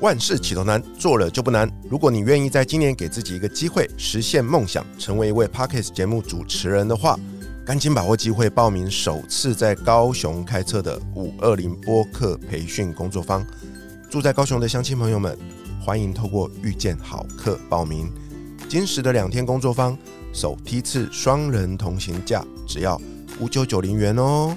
万事起头难，做了就不难。如果你愿意在今年给自己一个机会，实现梦想，成为一位 Pockets 节目主持人的话，赶紧把握机会报名首次在高雄开设的五二零播客培训工作坊。住在高雄的乡亲朋友们，欢迎透过遇见好客报名。今时的两天工作坊，首梯次双人同行价只要五九九零元哦。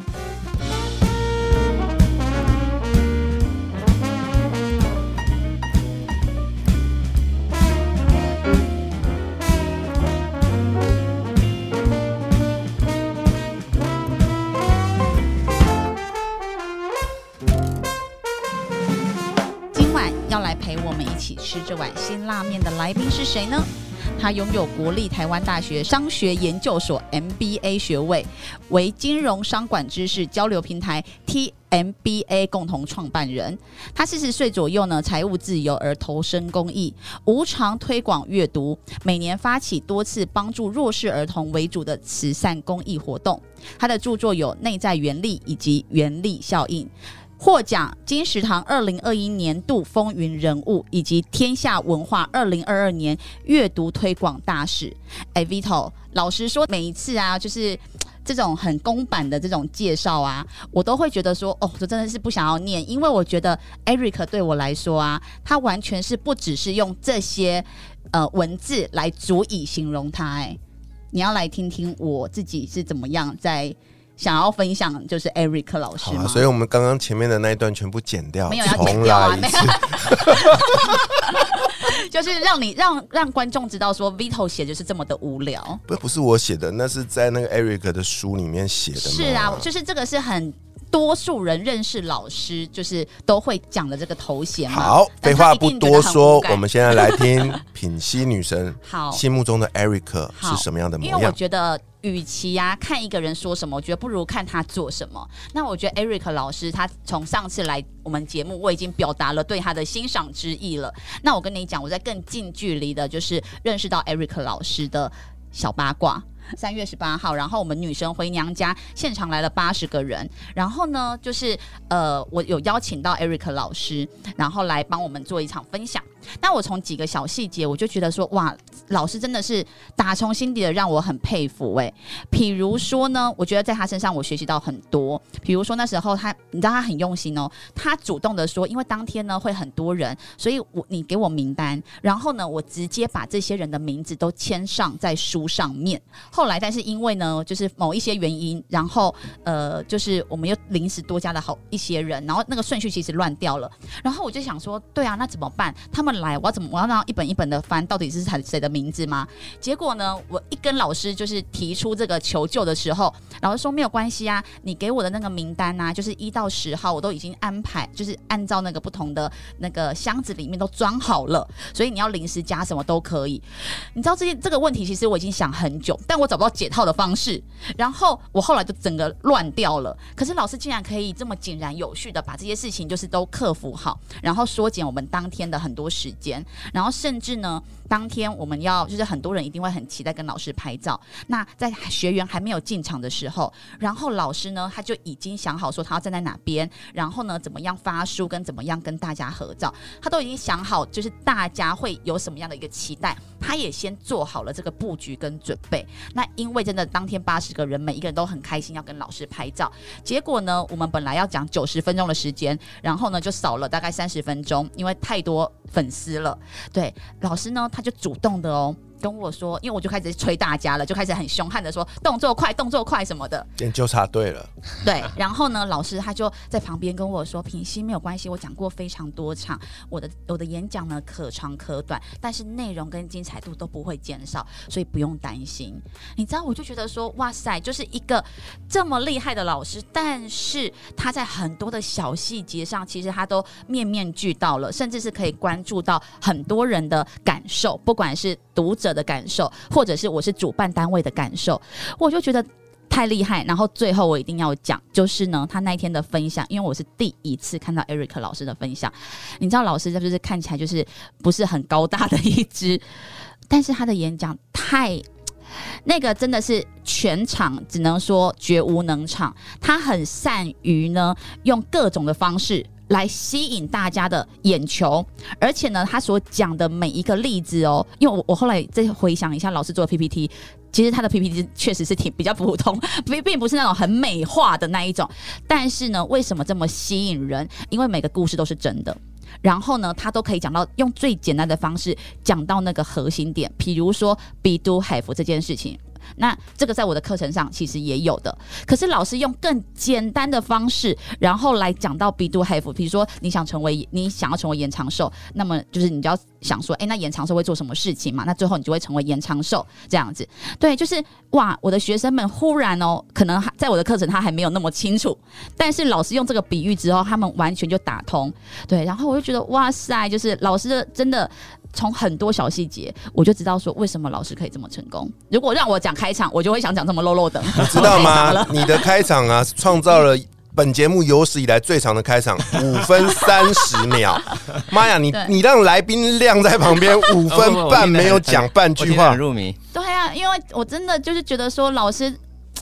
吃这碗辛辣面的来宾是谁呢？他拥有国立台湾大学商学研究所 MBA 学位，为金融商管知识交流平台 TMBA 共同创办人。他四十岁左右呢，财务自由而投身公益，无偿推广阅读，每年发起多次帮助弱势儿童为主的慈善公益活动。他的著作有《内在原力》以及《原力效应》。获奖金石堂二零二一年度风云人物，以及天下文化二零二二年阅读推广大使。哎，Vito，老实说，每一次啊，就是这种很公版的这种介绍啊，我都会觉得说，哦，这真的是不想要念，因为我觉得 Eric 对我来说啊，他完全是不只是用这些呃文字来足以形容他。哎，你要来听听我自己是怎么样在。想要分享就是 Eric 老师好啊，所以我们刚刚前面的那一段全部剪掉，没有要剪掉啊，没有，就是让你让让观众知道说 Vito 写就是这么的无聊，不不是我写的，那是在那个 Eric 的书里面写的，是啊，就是这个是很多数人认识老师就是都会讲的这个头衔。好，废话不多说，我们现在来听 品析女神好心目中的 Eric 是什么样的模因为我样？觉得，与其呀、看一个人说什么，我觉得不如看他做什么。那我觉得 Eric 老师他从上次来我们节目，我已经表达了对他的欣赏之意了。那我跟你讲，我在更近距离的，就是认识到 Eric 老师的小八卦。三月十八号，然后我们女神回娘家，现场来了八十个人。然后呢，就是呃，我有邀请到 Eric 老师，然后来帮我们做一场分享。那我从几个小细节，我就觉得说，哇，老师真的是打从心底的让我很佩服诶。譬如说呢，我觉得在他身上我学习到很多。比如说那时候他，你知道他很用心哦，他主动的说，因为当天呢会很多人，所以我你给我名单，然后呢我直接把这些人的名字都签上在书上面。后来，但是因为呢，就是某一些原因，然后呃，就是我们又临时多加了好一些人，然后那个顺序其实乱掉了。然后我就想说，对啊，那怎么办？他们来，我要怎么？我要让一本一本的翻，到底是谁谁的名字吗？结果呢，我一跟老师就是提出这个求救的时候，老师说没有关系啊，你给我的那个名单啊，就是一到十号，我都已经安排，就是按照那个不同的那个箱子里面都装好了，所以你要临时加什么都可以。你知道这些这个问题，其实我已经想很久，但我找不到解套的方式。然后我后来就整个乱掉了。可是老师竟然可以这么井然有序的把这些事情就是都克服好，然后缩减我们当天的很多事时间，然后甚至呢，当天我们要就是很多人一定会很期待跟老师拍照。那在学员还没有进场的时候，然后老师呢他就已经想好说他要站在哪边，然后呢怎么样发书跟怎么样跟大家合照，他都已经想好，就是大家会有什么样的一个期待，他也先做好了这个布局跟准备。那因为真的当天八十个人，每一个人都很开心要跟老师拍照，结果呢，我们本来要讲九十分钟的时间，然后呢就少了大概三十分钟，因为太多粉丝了。对，老师呢他就主动的哦。跟我说，因为我就开始催大家了，就开始很凶悍的说动作快，动作快什么的。研究插对了，对，然后呢，老师他就在旁边跟我说：“平息没有关系，我讲过非常多场，我的我的演讲呢可长可短，但是内容跟精彩度都不会减少，所以不用担心。”你知道，我就觉得说，哇塞，就是一个这么厉害的老师，但是他在很多的小细节上，其实他都面面俱到了，甚至是可以关注到很多人的感受，不管是读者的感受，或者是我是主办单位的感受，我就觉得。太厉害。然后最后我一定要讲，就是呢，他那一天的分享，因为我是第一次看到 Eric 老师的分享，你知道老师就是看起来就是不是很高大的一只，但是他的演讲太。那个真的是全场只能说绝无能场，他很善于呢用各种的方式来吸引大家的眼球，而且呢他所讲的每一个例子哦，因为我我后来再回想一下老师做的 PPT，其实他的 PPT 确实是挺比较普通，并并不是那种很美化的那一种，但是呢为什么这么吸引人？因为每个故事都是真的。然后呢，他都可以讲到用最简单的方式讲到那个核心点，比如说 be do have 这件事情。那这个在我的课程上其实也有的，可是老师用更简单的方式，然后来讲到 be do have。比如说你想成为你想要成为延长寿，那么就是你就要想说，哎，那延长寿会做什么事情嘛？那最后你就会成为延长寿这样子。对，就是哇，我的学生们忽然哦，可能在我的课程他还没有那么清楚，但是老师用这个比喻之后，他们完全就打通。对，然后我就觉得哇塞，就是老师真的。从很多小细节，我就知道说为什么老师可以这么成功。如果让我讲开场，我就会想讲这么 low low 的，知道吗？你的开场啊，创造了本节目有史以来最长的开场，五分三十秒。妈呀，你你让来宾晾在旁边五分半没有讲半句话，入迷。对啊，因为我真的就是觉得说老师。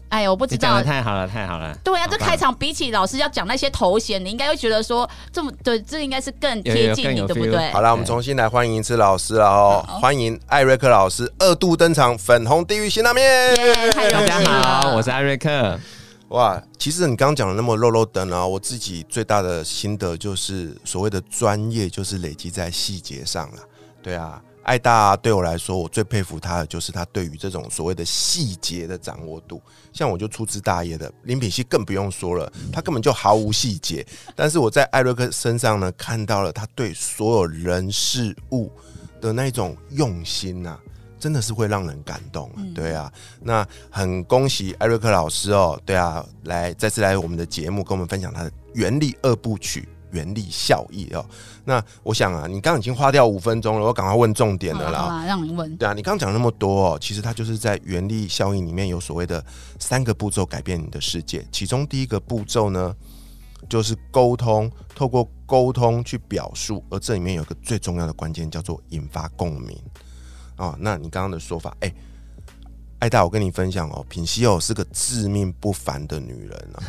哎呀，我不知道。太好了，太好了。对呀，这开场比起老师要讲那些头衔，你应该会觉得说，这么对，这应该是更贴近你，对不对？好了，我们重新来欢迎一次老师了哦，欢迎艾瑞克老师二度登场，粉红地狱辛拉面。大家好，我是艾瑞克。哇，其实你刚刚讲的那么肉肉的呢，我自己最大的心得就是所谓的专业，就是累积在细节上了。对啊。艾大对我来说，我最佩服他的就是他对于这种所谓的细节的掌握度。像我就粗枝大叶的，林品熙更不用说了，他根本就毫无细节。但是我在艾瑞克身上呢，看到了他对所有人事物的那种用心呐，真的是会让人感动。对啊，那很恭喜艾瑞克老师哦，对啊，来再次来我们的节目，跟我们分享他的原力二部曲。原力效益哦，那我想啊，你刚刚已经花掉五分钟了，我赶快问重点的啦。让你问。对啊，你刚刚讲那么多哦，其实它就是在原力效应里面有所谓的三个步骤改变你的世界。其中第一个步骤呢，就是沟通，透过沟通去表述，而这里面有个最重要的关键叫做引发共鸣哦，那你刚刚的说法，哎。艾大，我跟你分享哦，品熙哦是个自命不凡的女人啊，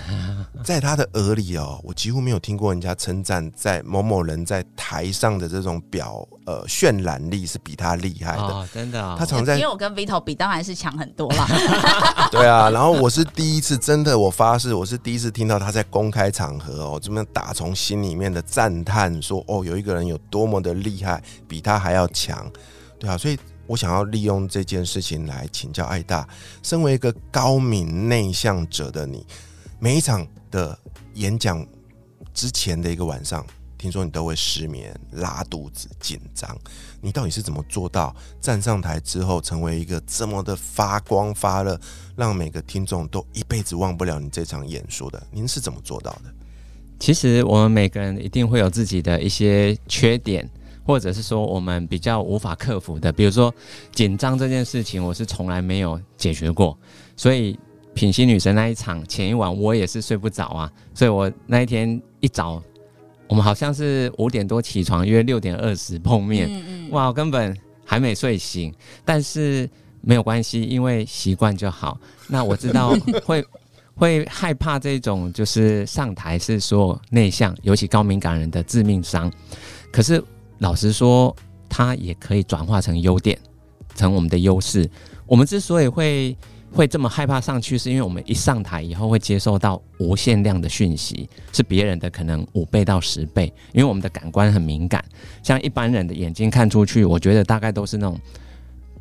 在她的耳里哦，我几乎没有听过人家称赞在某某人在台上的这种表呃渲染力是比她厉害的，真的。她常在，因为我跟 Vito 比，当然是强很多啦。对啊，然后我是第一次，真的，我发誓，我是第一次听到她在公开场合哦，这么打从心里面的赞叹说，哦，有一个人有多么的厉害，比他还要强，对啊，所以。我想要利用这件事情来请教艾大，身为一个高敏内向者的你，每一场的演讲之前的一个晚上，听说你都会失眠、拉肚子、紧张，你到底是怎么做到站上台之后成为一个这么的发光发热，让每个听众都一辈子忘不了你这场演说的？您是怎么做到的？其实我们每个人一定会有自己的一些缺点。或者是说我们比较无法克服的，比如说紧张这件事情，我是从来没有解决过。所以品心女神那一场前一晚我也是睡不着啊，所以我那一天一早，我们好像是五点多起床，约六点二十碰面，哇，根本还没睡醒。但是没有关系，因为习惯就好。那我知道 会会害怕这种，就是上台是所有内向，尤其高敏感人的致命伤。可是。老实说，它也可以转化成优点，成我们的优势。我们之所以会会这么害怕上去，是因为我们一上台以后会接受到无限量的讯息，是别人的可能五倍到十倍。因为我们的感官很敏感，像一般人的眼睛看出去，我觉得大概都是那种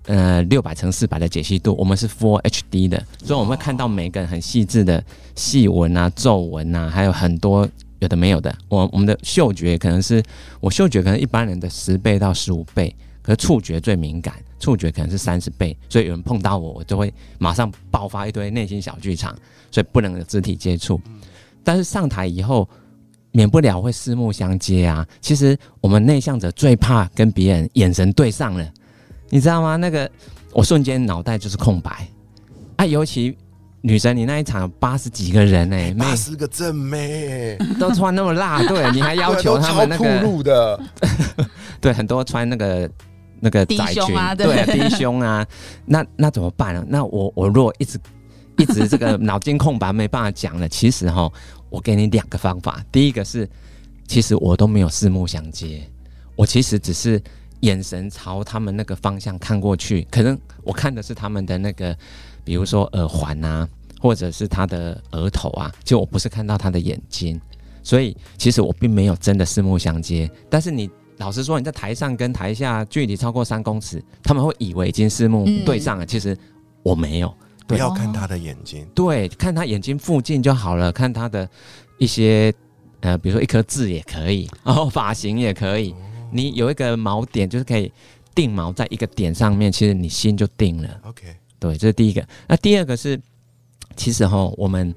呃六百乘四百的解析度，我们是 Full HD 的，所以我们会看到每个人很细致的细纹啊、皱纹啊，还有很多。有的没有的，我我们的嗅觉可能是我嗅觉可能一般人的十倍到十五倍，可是触觉最敏感，触觉可能是三十倍，所以有人碰到我，我就会马上爆发一堆内心小剧场，所以不能有肢体接触。但是上台以后，免不了会四目相接啊。其实我们内向者最怕跟别人眼神对上了，你知道吗？那个我瞬间脑袋就是空白啊，尤其。女神，你那一场有八十几个人哎、妹。八十个正妹，都穿那么辣，对，你还要求他们那个露的，对，很多穿那个那个低窄裙胸啊对。对低胸啊，那那怎么办呢？那我我如果一直一直这个脑筋空白没办法讲了，其实哈，我给你两个方法，第一个是，其实我都没有四目相接，我其实只是眼神朝他们那个方向看过去，可能我看的是他们的那个，比如说耳环啊，或者是他的额头啊，就我不是看到他的眼睛，所以其实我并没有真的四目相接。但是你老实说，你在台上跟台下距离超过三公尺，他们会以为已经四目嗯对上了，其实我没有。不要看他的眼睛，对，看他眼睛附近就好了，看他的一些呃，比如说一颗痣也可以，然后发型也可以。你有一个锚点，就是可以定锚在一个点上面，其实你心就定了。OK，对，这是第一个。那第二个是，其实哈，我们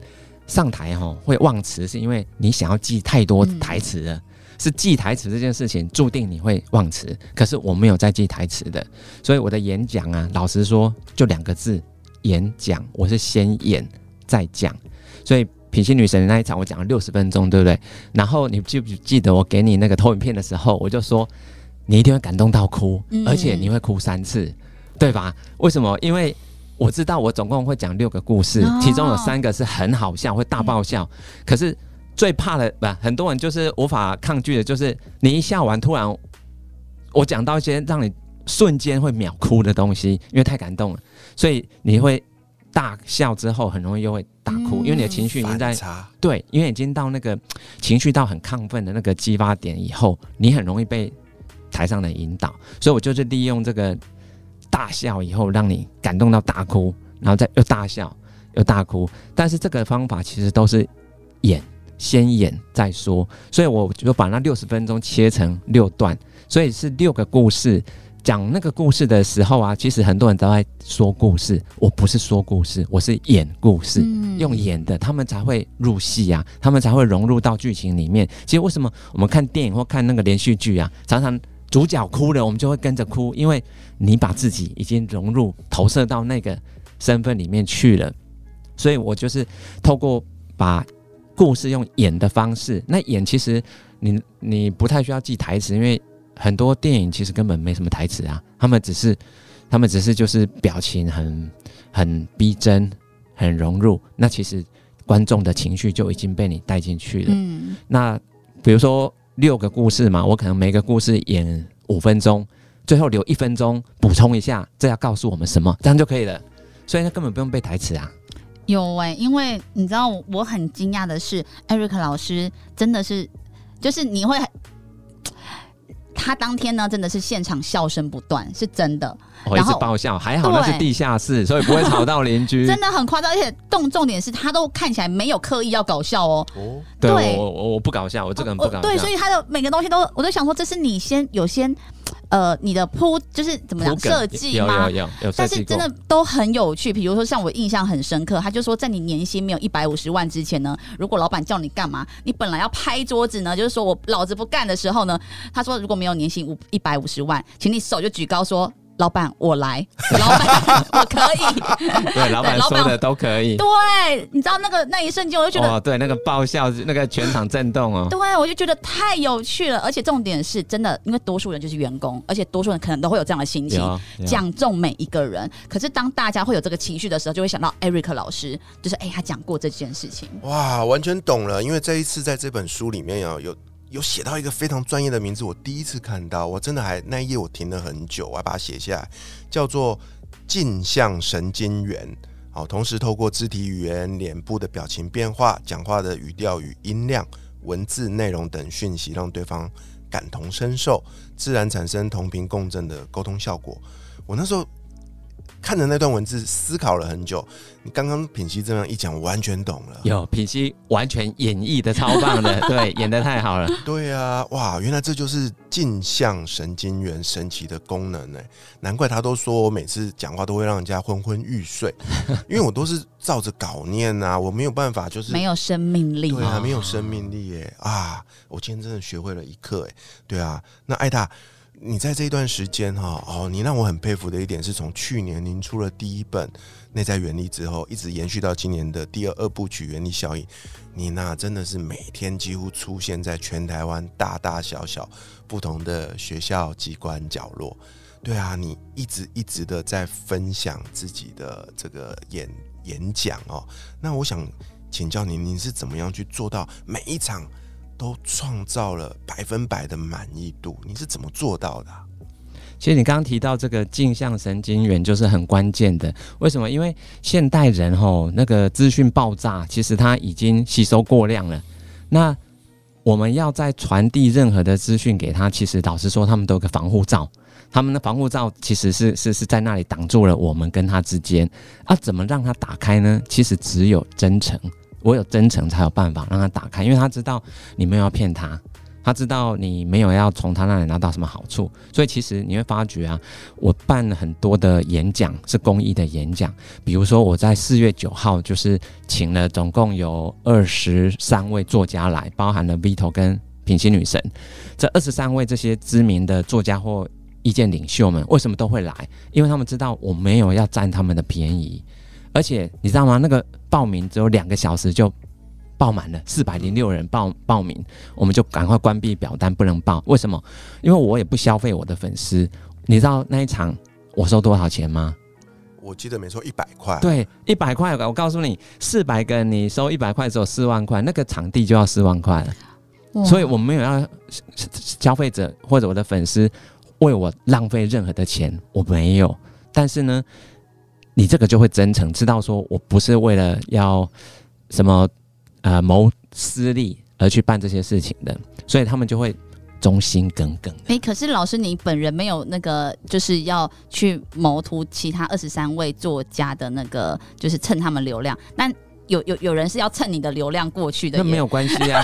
上台哈会忘词，是因为你想要记太多嗯台词了。是记台词这件事情注定你会忘词，可是我没有在记台词的，所以我的演讲啊，老实说就两个字：演讲。我是先演再讲，所以品心女神的那一场我讲了六十分钟，对不对？然后你记不记得我给你那个投影片的时候，我就说你一定会感动到哭，嗯而且你会哭三次，对吧？为什么？因为我知道我总共会讲六个故事，哦其中有三个是很好笑，会大爆笑。可是最怕的不，很多人就是无法抗拒的，就是你一笑完，突然我讲到一些让你瞬间会秒哭的东西，因为太感动了，所以你会大笑之后，很容易又会大哭，嗯因为你的情绪已经在，对，因为已经到那个情绪到很亢奋的那个激发点以后，你很容易被台上的引导，所以我就是利用这个大笑以后，让你感动到大哭，然后再又大笑又大哭。但是这个方法其实都是演，先演再说，所以我就把那六十分钟切成六段，所以是六个故事。讲那个故事的时候啊，其实很多人都在说故事，我不是说故事，我是演故事。嗯用演的，他们才会入戏啊，他们才会融入到剧情里面。其实为什么我们看电影或看那个连续剧啊，常常主角哭了，我们就会跟着哭，因为你把自己已经融入、投射到那个身份里面去了。所以我就是透过把故事用演的方式，那演其实你你不太需要记台词，因为很多电影其实根本没什么台词啊，他们只是他们只是就是表情很很逼真，很融入，那其实观众的情绪就已经被你带进去了。嗯那比如说六个故事嘛，我可能每个故事演五分钟，最后留一分钟补充一下，这要告诉我们什么，这样就可以了。所以那根本不用背台词啊。有哎、因为你知道我很惊讶的是，Eric 老师真的是，就是你会。他当天呢，真的是现场笑声不断，是真的，然后直爆笑，还好那是地下室，所以不会吵到邻居。真的很夸张，而且重重点是他都看起来没有刻意要搞笑哦。哦，对对我我我不搞笑，我这个人不搞笑。我对，所以他的每个东西都，我都想说，这是你先有先，呃，你的铺就是怎么讲设计吗但是真。的都很有趣，比如说像我印象很深刻，他就说在你年薪没有一百五十万之前呢，如果老板叫你干嘛，你本来要拍桌子呢，就是说我老子不干的时候呢，他说如果没有年薪五一百五十万，请你手就举高说。老板，我来。老板，我可以。对，老板说的都可以。对，你知道那个那一瞬间，我就觉得哦，对，那个爆笑，那个全场震动哦。对，我就觉得太有趣了，而且重点是真的，因为多数人就是员工，而且多数人可能都会有这样的心情，讲中每一个人。可是当大家会有这个情绪的时候，就会想到 Eric 老师，就是哎、他讲过这件事情。哇，完全懂了。因为这一次在这本书里面啊，有有写到一个非常专业的名字，我第一次看到，我真的还那一页我停了很久，我还把它写下来，叫做镜像神经元。好，同时透过肢体语言、脸部的表情变化、讲话的语调与音量、文字内容等讯息，让对方感同身受，自然产生同频共振的沟通效果。我那时候看着那段文字，思考了很久。你刚刚品熙这样一讲，我完全懂了。有品熙完全演绎的超棒的，对，演的太好了。对啊，哇，原来这就是镜像神经元神奇的功能呢。难怪他都说我每次讲话都会让人家昏昏欲睡，因为我都是照着稿念啊，我没有办法就是没有生命力。对啊，啊没有生命力耶啊！我今天真的学会了一课哎。对啊，那艾达，你在这一段时间哈，哦，你让我很佩服的一点是从去年您出了第一本《内在原理》之后，一直延续到今年的第二二部曲《原理效应》，你那真的是每天几乎出现在全台湾大大小小不同的学校、机关、角落。对啊，你一直一直的在分享自己的这个演演讲哦。那我想请教您，您是怎么样去做到每一场？都创造了百分百的满意度，你是怎么做到的？其实你刚刚提到这个镜像神经元就是很关键的。为什么？因为现代人吼那个资讯爆炸，其实他已经吸收过量了。那我们要再传递任何的资讯给他，其实老实说，他们都有个防护罩。他们的防护罩其实是是是在那里挡住了我们跟他之间。啊，怎么让他打开呢？其实只有真诚。我有真诚，才有办法让他打开，因为他知道你没有要骗他，他知道你没有要从他那里拿到什么好处，所以其实你会发觉啊，我办了很多的演讲是公益的演讲，比如说我在四月九号就是请了总共有二十三位作家来，包含了 Vito 跟品心女神，这二十三位这些知名的作家或意见领袖们为什么都会来？因为他们知道我没有要占他们的便宜。而且你知道吗？那个报名只有两个小时就报满了，四百零六人报报名，我们就赶快关闭表单，不能报。为什么？因为我也不消费我的粉丝。你知道那一场我收多少钱吗？我记得没错，一百块。对，一百块。我告诉你，四百个你收一百块，只有四万块，那个场地就要四万块了。所以我没有要消费者或者我的粉丝为我浪费任何的钱，我没有。但是呢？你这个就会真诚，知道说我不是为了要什么呃谋私利而去办这些事情的，所以他们就会忠心耿耿。哎，可是老师你本人没有那个就是要去谋图其他二十三位作家的那个，就是蹭他们流量。但有有有人是要蹭你的流量过去的，那没有关系啊。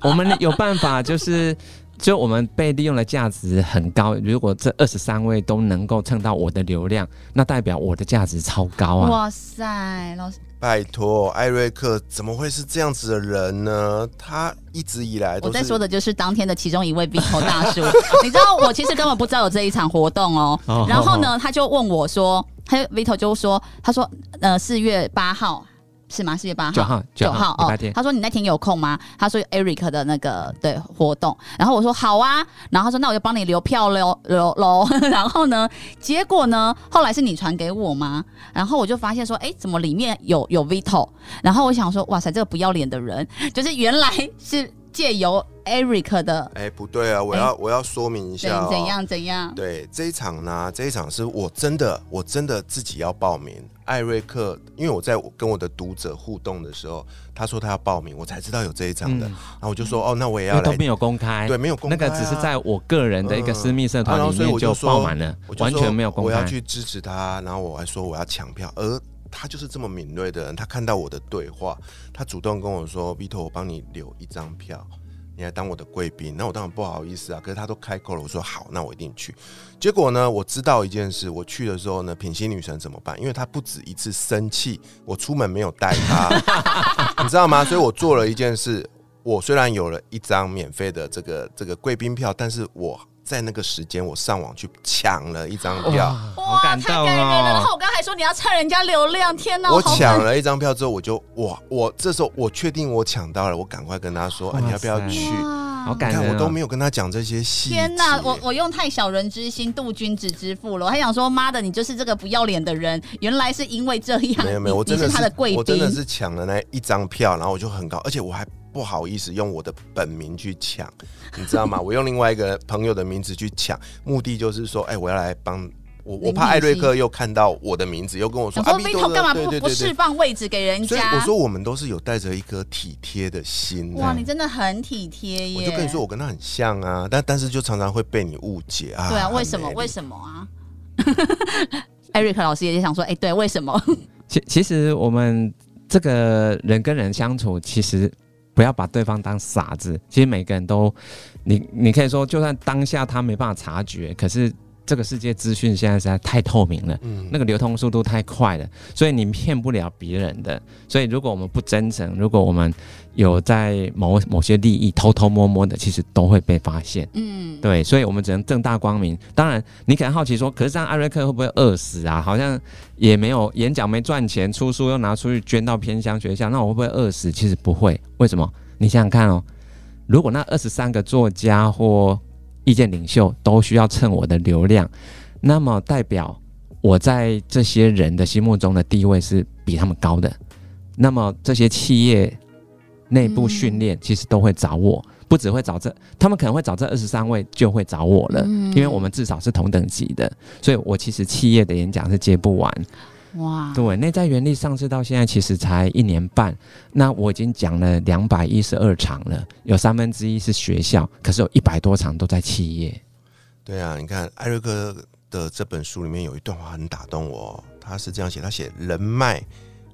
我 我们有办法就是。就我们被利用的价值很高，如果这二十三位都能够蹭到我的流量，那代表我的价值超高啊！哇塞，老师，拜托，艾瑞克怎么会是这样子的人呢？他一直以来，我在说的就是当天的其中一位 V 头大叔。你知道，我其实根本不知道有这一场活动哦。然后呢，他就问我说，他 Vito 就说，他说，呃，四月八号。是吗？四月八号，九号，九号哦。他说你那天有空吗？他说 Eric 的那个对活动，然后我说好啊。然后他说那我就帮你留票喽喽喽。然后呢，结果呢，后来是你传给我吗？然后我就发现说，哎，怎么里面有有 Vito？然后我想说，哇塞，这个不要脸的人，就是原来是。借由 Eric 的，哎，不对啊！我要我要说明一下，怎样怎样？对这一场呢，这一场是我真的我真的自己要报名。艾瑞克，因为我在跟我的读者互动的时候，他说他要报名，我才知道有这一场的。然后我就说，哦，那我也要来。都没有公开，对，没有公开，那个只是在我个人的一个私密社团里面就爆满了，完全没有公开。我要去支持他，然后我还说我要抢票，而他就是这么敏锐的人，他看到我的对话，他主动跟我说：“Vito，，我帮你留一张票。”你来当我的贵宾，那我当然不好意思啊。可是他都开口了，我说好，那我一定去。结果呢，我知道一件事，我去的时候呢，品心女神怎么办？因为她不止一次生气，我出门没有带她，你知道吗？所以我做了一件事，我虽然有了一张免费的这个这个贵宾票，但是我。在那个时间，我上网去抢了一张票，哇，太感人了！然后我刚还说你要蹭人家流量，天哪！我抢了一张票之后，我就哇，我这时候我确定我抢到了，我赶快跟他说，啊，你要不要去？好感人！我都没有跟他讲这些细节。天哪，我我用太小人之心度君子之腹了。我还想说，妈的，你就是这个不要脸的人！原来是因为这样，没有没有，我真的是他的贵宾，我真的是抢了那一张票，然后我就很高，而且我还。不好意思，用我的本名去抢，你知道吗？我用另外一个朋友的名字去抢，目的就是说，哎，我要来帮我，我怕艾瑞克又看到我的名字，又跟我说，阿飞头干嘛不不释放位置给人家？所以我说，我们都是有带着一颗体贴的心。哇，你真的很体贴耶！我就跟你说，我跟他很像啊，但但是就常常会被你误解啊。对啊，为什么？为什么啊？艾瑞克老师也想说，哎，对，为什么？其其实我们这个人跟人相处，其实。不要把对方当傻子。其实每个人都，你你可以说，就算当下他没办法察觉，可是这个世界资讯现在实在太透明了，嗯那个流通速度太快了，所以你骗不了别人的。所以如果我们不真诚，如果我们有在某某些利益偷偷摸摸的，其实都会被发现。嗯，对，所以我们只能正大光明。当然，你可能好奇说，可是这样艾瑞克会不会饿死啊？好像也没有演讲没赚钱，出书又拿出去捐到偏乡学校，那我会不会饿死？其实不会。为什么？你想想看哦，如果那二十三个作家或意见领袖都需要蹭我的流量，那么代表我在这些人的心目中的地位是比他们高的。那么这些企业内部训练其实都会找我，不只会找这，他们可能会找这二十三位，就会找我了，嗯因为我们至少是同等级的，所以我其实企业的演讲是接不完。哇，对，内在原力上市到现在其实才一年半，那我已经讲了两百一十二场了，有三分之一是学校，可是有一百多场都在企业。对啊，你看艾瑞克的这本书里面有一段话很打动我哦，他是这样写：他写人脉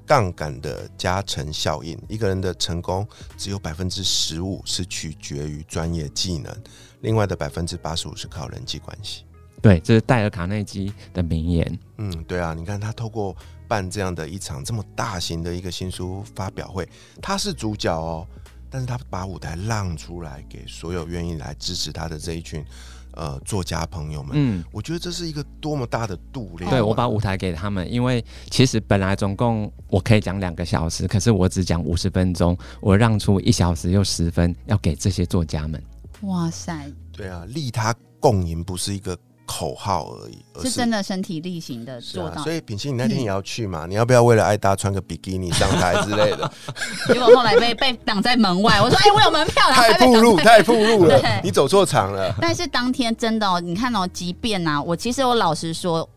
杠杆的加成效应，一个人的成功只有百分之十五是取决于专业技能，另外的百分之八十五是靠人际关系。对，这是戴尔卡内基的名言。嗯，对啊，你看他透过办这样的一场这么大型的一个新书发表会，他是主角哦，但是他把舞台让出来给所有愿意来支持他的这一群呃作家朋友们。嗯，我觉得这是一个多么大的度量啊。对我把舞台给他们，因为其实本来总共我可以讲两个小时，可是我只讲五十分钟，我让出一小时又十分要给这些作家们。哇塞，对啊，利他共赢不是一个口号而已，而是真的身体力行的。做到所。以品心，你那天也要去嘛？你要不要为了爱搭穿个比基尼上台之类的？结果后来被 被挡在门外，我说：“哎、我有门票。”太还被挡暴露，太暴露了，你走错场了。但是当天真的哦，你看哦，即便啊、我其实我老实说，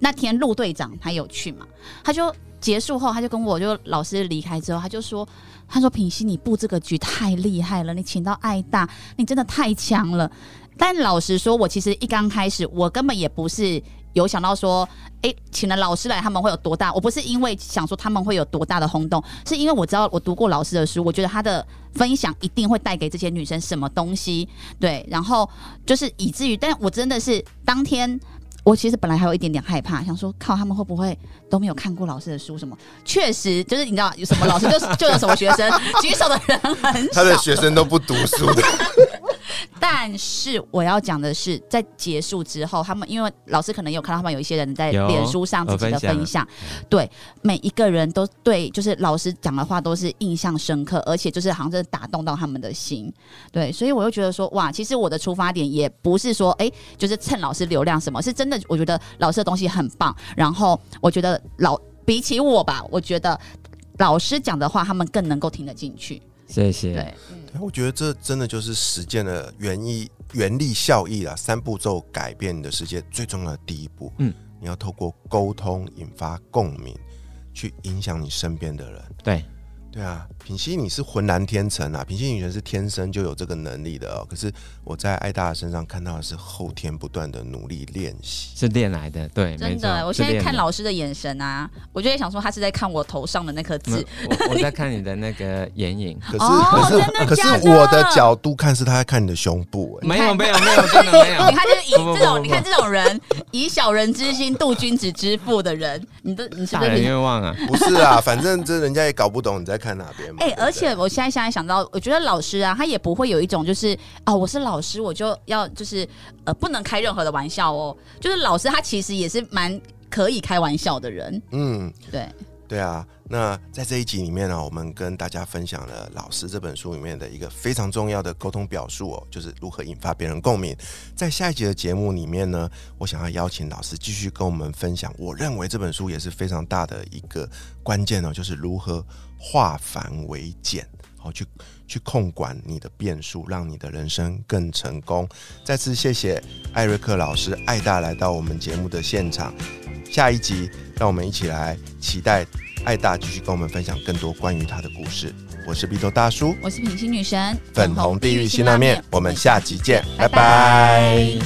那天陆队长他有去嘛，他就结束后，他就跟我就老师离开之后，他就说，他说品熙你布这个局太厉害了，你请到爱大，你真的太强了。但老实说，我其实一刚开始，我根本也不是有想到说，诶，请了老师来，他们会有多大？我不是因为想说他们会有多大的轰动，是因为我知道我读过老师的书，我觉得他的分享一定会带给这些女生什么东西。对，然后就是以至于，但我真的是当天。我其实本来还有一点点害怕，想说靠他们会不会都没有看过老师的书什么？确实，就是你知道有什么老师就就有什么学生，举手的人很少。他的学生都不读书的，但是我要讲的是，在结束之后，他们因为老师可能有看到他们有一些人在脸书上自己的分享分享，对每一个人都对，就是老师讲的话都是印象深刻，而且就是好像真的打动到他们的心，对，所以我又觉得说，哇，其实我的出发点也不是说，哎、就是蹭老师流量什么，是真的，我觉得老师的东西很棒，然后我觉得老比起我吧，我觉得老师讲的话，他们更能够听得进去，谢谢。对，我觉得这真的就是实践的原意原力效益啦，三步骤改变你的世界最重要的第一步。嗯，你要透过沟通引发共鸣，去影响你身边的人。对，对啊，品熙你是浑然天成啊，品熙女神是天生就有这个能力的哦。可是我在艾达身上看到的是后天不断的努力练习。是练来的，对，真的，我现在看老师的眼神啊，我就在想说，他是在看我头上的那颗痣。我我在看你的那个眼影，可是、哦可是可是我的角度看是他在看你的胸部、哎，没有没有没有，真的没有你。看，就是以这种，你看这种人，以小人之心度君子之腹的人，你都你是大人不是？愿望啊，不是啊，反正这人家也搞不懂你在看哪边嘛。哎、而且我现在现在想到，我觉得老师啊，他也不会有一种就是啊，我是老师，我就要就是呃，不能开任何的玩笑哦。就是老师他其实也是蛮可以开玩笑的人，嗯，对，对啊，那在这一集里面呢、我们跟大家分享了《老师》这本书里面的一个非常重要的沟通表述哦，就是如何引发别人共鸣。在下一集的节目里面呢，我想要邀请老师继续跟我们分享，我认为这本书也是非常大的一个关键哦，就是如何化繁为简。好，去去控管你的变数，让你的人生更成功。再次谢谢艾瑞克老师艾大来到我们节目的现场。下一集，让我们一起来期待艾大继续跟我们分享更多关于他的故事。我是鼻头大叔，我是品心女神，粉红地狱辛拉面，我们下集见，拜拜